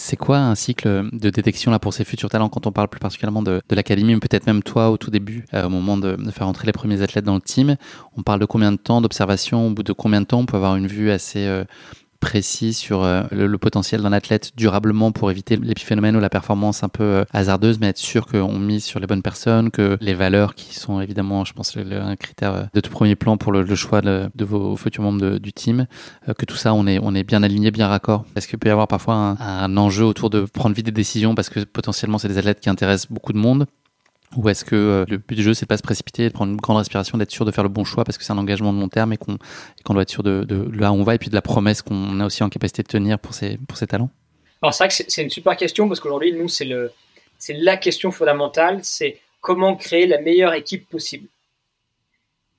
C'est quoi un cycle de détection là pour ces futurs talents quand on parle plus particulièrement de, l'académie, mais peut-être même toi au tout début, euh, au moment de, de, faire entrer les premiers athlètes dans le team? On parle de combien de temps d'observation? Au bout de combien de temps on peut avoir une vue assez euh, précis sur euh, le, potentiel d'un athlète durablement pour éviter l'épiphénomène ou la performance un peu euh, hasardeuse, mais être sûr qu'on mise sur les bonnes personnes, que les valeurs qui sont évidemment, je pense, un critère euh, de tout premier plan pour le, choix de, vos futurs membres du team, que tout ça, on est, on est bien aligné, bien raccord. Est-ce qu'il peut y avoir parfois un, un enjeu autour de prendre vite des décisions parce que potentiellement c'est des athlètes qui intéressent beaucoup de monde? Ou est-ce que euh, le but du jeu, c'est pas se précipiter, de prendre une grande respiration, d'être sûr de faire le bon choix parce que c'est un engagement de long terme et qu'on doit être sûr de, de, là où on va et puis de la promesse qu'on a aussi en capacité de tenir pour ses, talents? Alors c'est vrai que c'est une super question parce qu'aujourd'hui, nous, c'est la question fondamentale, c'est comment créer la meilleure équipe possible.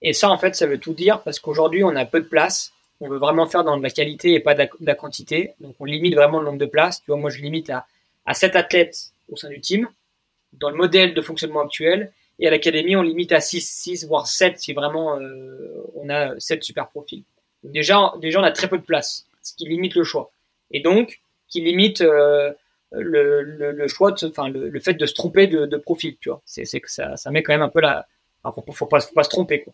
Et ça, en fait, ça veut tout dire parce qu'aujourd'hui, on a peu de place. On veut vraiment faire dans de la qualité et pas de la, quantité. Donc, on limite vraiment le nombre de places. Tu vois, moi, je limite à, à 7 athlètes au sein du team dans le modèle de fonctionnement actuel. Et à l'académie, on limite à 6, 6 voire 7 si vraiment euh, on a 7 super profils. déjà, déjà, on a très peu de place, ce qui limite le choix. Et donc, qui limite euh, le, le, le, choix, enfin, le, le, fait de se tromper de, de profil, tu vois. C'est, c'est ça, ça met quand même un peu la. Enfin, faut, faut, pas, faut pas se tromper, quoi.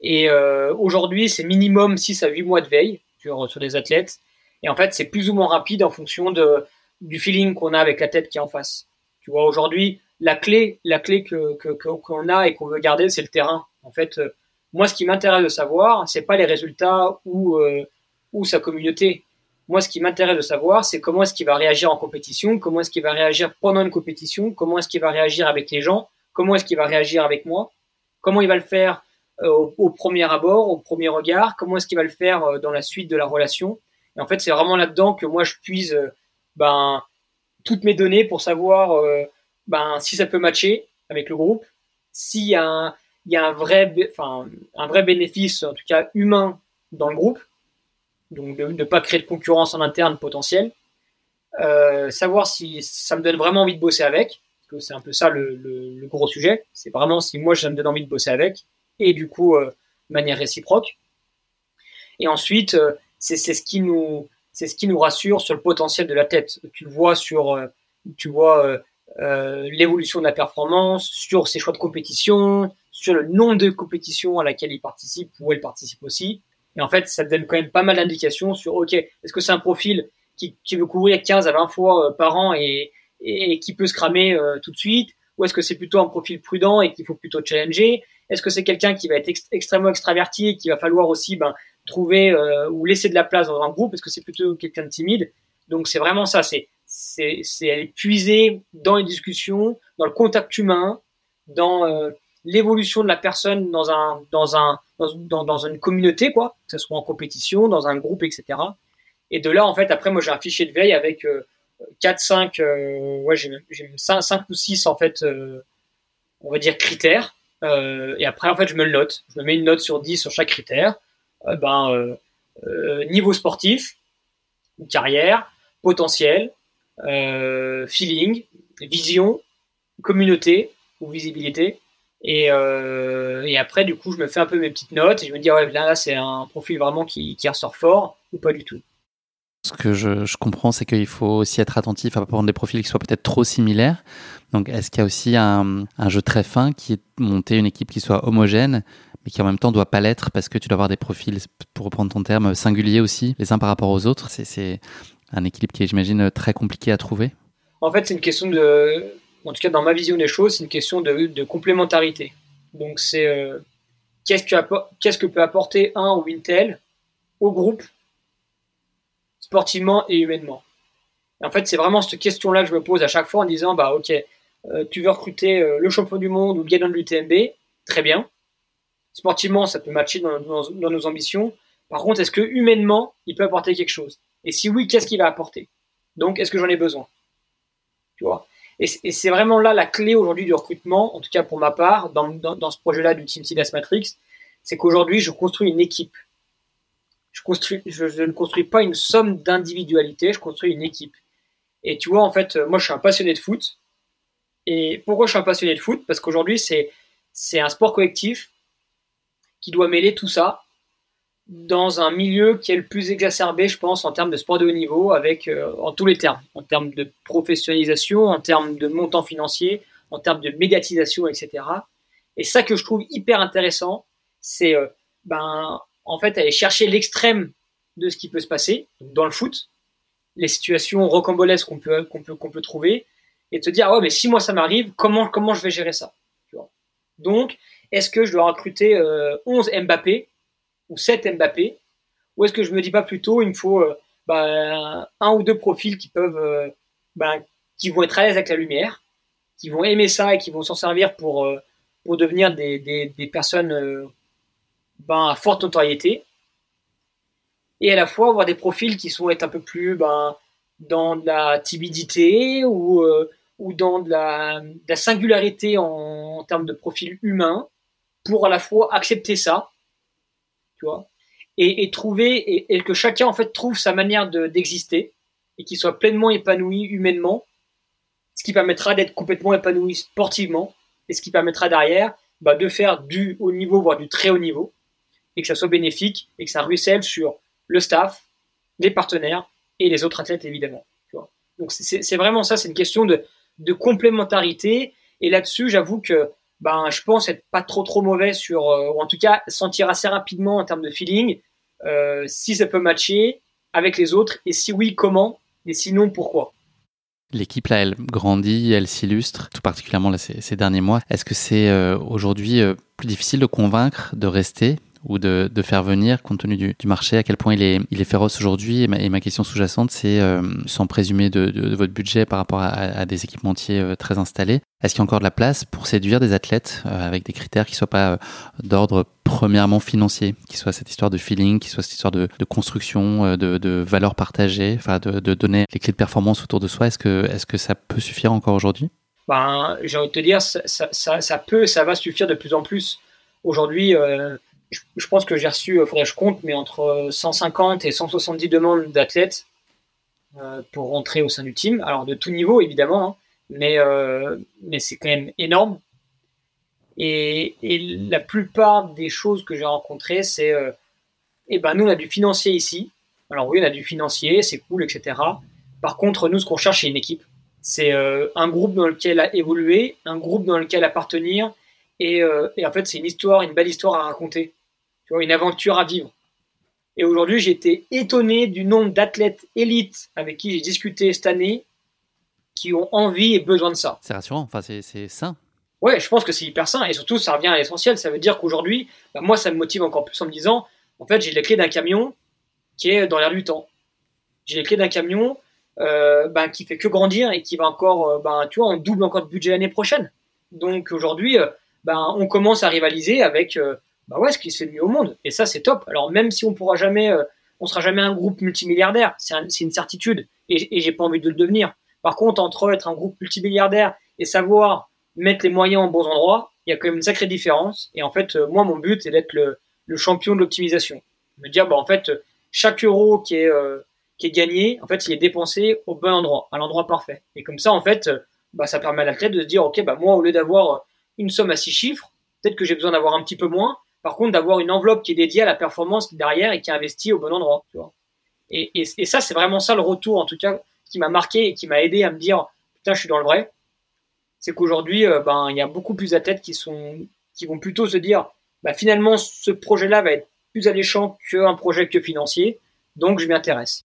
Et euh, aujourd'hui, c'est minimum 6 à 8 mois de veille sur, sur des athlètes. Et en fait, c'est plus ou moins rapide en fonction de, du feeling qu'on a avec la tête qui est en face. Tu vois, aujourd'hui, la clé, la clé que qu'on a et qu'on veut garder, c'est le terrain. En fait, euh, moi, ce qui m'intéresse de savoir, c'est pas les résultats ou euh, ou sa communauté. Moi, ce qui m'intéresse de savoir, c'est comment est-ce qu'il va réagir en compétition, comment est-ce qu'il va réagir pendant une compétition, comment est-ce qu'il va réagir avec les gens, comment est-ce qu'il va réagir avec moi, comment il va le faire euh, au, premier abord, au premier regard, comment est-ce qu'il va le faire dans la suite de la relation. Et en fait, c'est vraiment là-dedans que moi je puise ben toutes mes données pour savoir euh, ben, si ça peut matcher avec le groupe, s'il y a un, y a un vrai, enfin, un vrai bénéfice, en tout cas humain, dans le groupe. Donc, de ne pas créer de concurrence en interne potentielle. Euh, savoir si ça me donne vraiment envie de bosser avec, parce que c'est un peu ça le, le, gros sujet. C'est vraiment si moi, ça me donne envie de bosser avec, et du coup, euh, de manière réciproque. Et ensuite, c'est ce qui nous, c'est ce qui nous rassure sur le potentiel de la tête. Tu le vois sur, euh, tu vois euh, euh, l'évolution de la performance, sur ses choix de compétition, sur le nombre de compétitions à laquelle il participe ou elle participe aussi. Et en fait, ça donne quand même pas mal d'indications sur, OK, est-ce que c'est un profil qui, veut courir 15 à 20 fois par an et, et, qui peut se cramer tout de suite? Ou est-ce que c'est plutôt un profil prudent et qu'il faut plutôt challenger? Est-ce que c'est quelqu'un qui va être extrêmement extraverti et qu'il va falloir aussi ben, trouver euh, ou laisser de la place dans un groupe parce que c'est plutôt quelqu'un de timide. Donc c'est vraiment ça, c'est c'est c'est puiser dans les discussions, dans le contact humain, dans euh, l'évolution de la personne dans un dans un dans, dans, une communauté quoi, que ce soit en compétition, dans un groupe, etc. Et de là en fait après moi j'ai un fichier de veille avec euh, 4, 5, euh, ouais j'ai 5, 5 ou 6 en fait on va dire critères. et après en fait je me le note, je me mets une note sur 10 sur chaque critère. Euh, ben, euh, euh, niveau sportif, carrière, potentiel, feeling, vision, communauté ou visibilité. Et, et, après, du coup, je me fais un peu mes petites notes et je me dis, ouais, là, là c'est un profil vraiment qui, qui ressort fort ou pas du tout. Ce que je, comprends, c'est qu'il faut aussi être attentif à pas prendre des profils qui soient peut-être trop similaires. Donc, est-ce qu'il y a aussi un, jeu très fin qui est monter une équipe qui soit homogène, mais qui en même temps doit pas l'être parce que tu dois avoir des profils, pour reprendre ton terme, singuliers aussi, les uns par rapport aux autres. C'est un équilibre qui est, j'imagine, très compliqué à trouver. En fait, c'est une question de, en tout cas dans ma vision des choses, c'est une question de, complémentarité. Donc, c'est euh, qu'est-ce que, peut apporter un ou une telle au groupe sportivement et humainement? en fait, c'est vraiment cette question-là que je me pose à chaque fois en disant, bah ok, euh, tu veux recruter euh, le champion du monde ou le gagnant de l'UTMB, très bien. Sportivement, ça peut matcher dans, nos ambitions. Par contre, est-ce que humainement, il peut apporter quelque chose? Et si oui, qu'est-ce qu'il va apporter? Donc, est-ce que j'en ai besoin? Tu vois? Et, c'est vraiment là la clé aujourd'hui du recrutement, en tout cas pour ma part, dans, ce projet-là du Team Silas Matrix, c'est qu'aujourd'hui, je construis une équipe. Je, ne construis pas une somme d'individualité, je construis une équipe. Et tu vois, en fait, moi, je suis un passionné de foot. Et pourquoi je suis un passionné de foot? Parce qu'aujourd'hui, c'est un sport collectif qui doit mêler tout ça dans un milieu qui est le plus exacerbé, je pense, en termes de sport de haut niveau, avec euh, en tous les termes, en termes de professionnalisation, en termes de montant financier, en termes de médiatisation, etc. Et ça que je trouve hyper intéressant, c'est euh, ben en fait, aller chercher l'extrême de ce qui peut se passer dans le foot, les situations rocambolesques qu'on peut, qu'on peut, qu'on peut trouver, et te dire, oh, mais si moi ça m'arrive, comment, comment je vais gérer ça Donc, est-ce que je dois recruter 11 euh, Mbappé ou 7 Mbappé? Ou est-ce que je me dis pas plutôt, il me faut euh, bah, un ou deux profils qui peuvent, euh, bah, qui vont être à l'aise avec la lumière, qui vont aimer ça et qui vont s'en servir pour, pour devenir des, des, personnes ben, à forte notoriété, et à la fois avoir des profils qui sont être un peu plus ben, dans de la timidité ou, ou dans de la, la singularité en, termes de profil humain, pour à la fois accepter ça, tu vois, et, trouver, et, que chacun en fait trouve sa manière d'exister, et qu'il soit pleinement épanoui humainement, ce qui permettra d'être complètement épanoui sportivement, et ce qui permettra derrière bah, de faire du haut niveau, voire du très haut niveau, et que ça soit bénéfique et que ça ruisselle sur le staff, les partenaires et les autres athlètes évidemment. Donc c'est vraiment ça, c'est une question de, de complémentarité. Et là-dessus, j'avoue que ben, je pense être pas trop trop mauvais sur, euh, ou en tout cas sentir assez rapidement en termes de feeling euh, si ça peut matcher avec les autres et si oui, comment et sinon pourquoi. L'équipe là, elle grandit, elle s'illustre, tout particulièrement là, ces, derniers mois. Est-ce que c'est euh, aujourd'hui plus difficile de convaincre de rester ou de, faire venir compte tenu du, marché, à quel point il est, il est féroce aujourd'hui. Et, ma question sous-jacente, c'est euh, sans présumer de, votre budget par rapport à, des équipementiers euh, très installés, est-ce qu'il y a encore de la place pour séduire des athlètes euh, avec des critères qui soient pas d'ordre premièrement financier, qui soit cette histoire de feeling, qui soit cette histoire de, construction, de, valeur partagée, enfin de, donner les clés de performance autour de soi. Est-ce que, est-ce que ça peut suffire encore aujourd'hui? Ben, j'ai envie de te dire, ça, ça, ça, peut, ça va suffire de plus en plus. Aujourd'hui, je, pense que j'ai reçu, euh, faudrait que je compte, mais entre 150 et 170 demandes d'athlètes euh, pour rentrer au sein du team. Alors de tout niveau évidemment, hein, mais, euh, mais c'est quand même énorme. Et, la plupart des choses que j'ai rencontrées, c'est, eh ben nous on a du financier ici. Alors oui, on a du financier, c'est cool, etc. Par contre, nous ce qu'on cherche, c'est une équipe. C'est un groupe dans lequel évoluer, un groupe dans lequel appartenir, et en fait c'est une histoire, une belle histoire à raconter tu vois, une aventure à vivre. Et aujourd'hui, j'ai été étonné du nombre d'athlètes élites avec qui j'ai discuté cette année qui ont envie et besoin de ça. C'est rassurant, enfin, c'est sain. Ouais, je pense que c'est hyper sain et surtout, ça revient à l'essentiel. Ça veut dire qu'aujourd'hui, bah, moi, ça me motive encore plus en me disant, en fait, j'ai les clés d'un camion qui est dans l'air du temps. J'ai les clés d'un camion euh, ben, qui fait que grandir et qui va encore, euh, ben, tu vois, on double encore de budget l'année prochaine. Donc aujourd'hui, euh, ben, on commence à rivaliser avec euh, bah ouais, ce qui se fait mieux au monde. Et ça, c'est top. Alors même si on pourra jamais, euh, on sera jamais un groupe multimilliardaire, c'est une certitude. Et, et j'ai pas envie de le devenir. Par contre, entre être un groupe multimilliardaire et savoir mettre les moyens en bons endroits, il y a quand même une sacrée différence. Et en fait, euh, moi, mon but, c'est d'être le, le, champion de l'optimisation. Me dire, bah, en fait, chaque euro qui est, euh, qui est gagné, en fait, il est dépensé au bon endroit, à l'endroit parfait. Et comme ça, en fait, bah, ça permet à l'athlète de se dire, OK, bah, moi, au lieu d'avoir une somme à six chiffres, peut-être que j'ai besoin d'avoir un petit peu moins. Par contre, d'avoir une enveloppe qui est dédiée à la performance derrière et qui est investie au bon endroit. Et, ça, c'est vraiment ça le retour, en tout cas, qui m'a marqué et qui m'a aidé à me dire, putain, je suis dans le vrai. C'est qu'aujourd'hui, euh, ben, il y a beaucoup plus tête qui sont, qui vont plutôt se dire, bah, finalement, ce projet-là va être plus alléchant qu'un projet que financier, donc je m'y intéresse.